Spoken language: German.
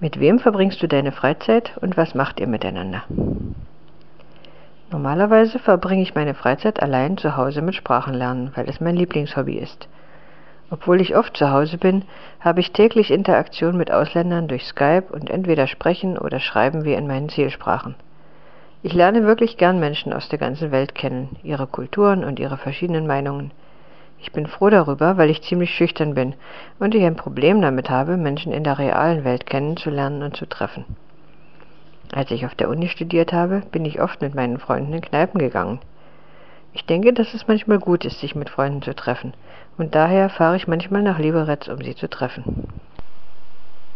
Mit wem verbringst du deine Freizeit und was macht ihr miteinander? Normalerweise verbringe ich meine Freizeit allein zu Hause mit Sprachenlernen, weil es mein Lieblingshobby ist. Obwohl ich oft zu Hause bin, habe ich täglich Interaktion mit Ausländern durch Skype und entweder sprechen oder schreiben wir in meinen Zielsprachen. Ich lerne wirklich gern Menschen aus der ganzen Welt kennen, ihre Kulturen und ihre verschiedenen Meinungen. Ich bin froh darüber, weil ich ziemlich schüchtern bin und ich ein Problem damit habe, Menschen in der realen Welt kennenzulernen und zu treffen. Als ich auf der Uni studiert habe, bin ich oft mit meinen Freunden in Kneipen gegangen. Ich denke, dass es manchmal gut ist, sich mit Freunden zu treffen, und daher fahre ich manchmal nach Liberec, um sie zu treffen.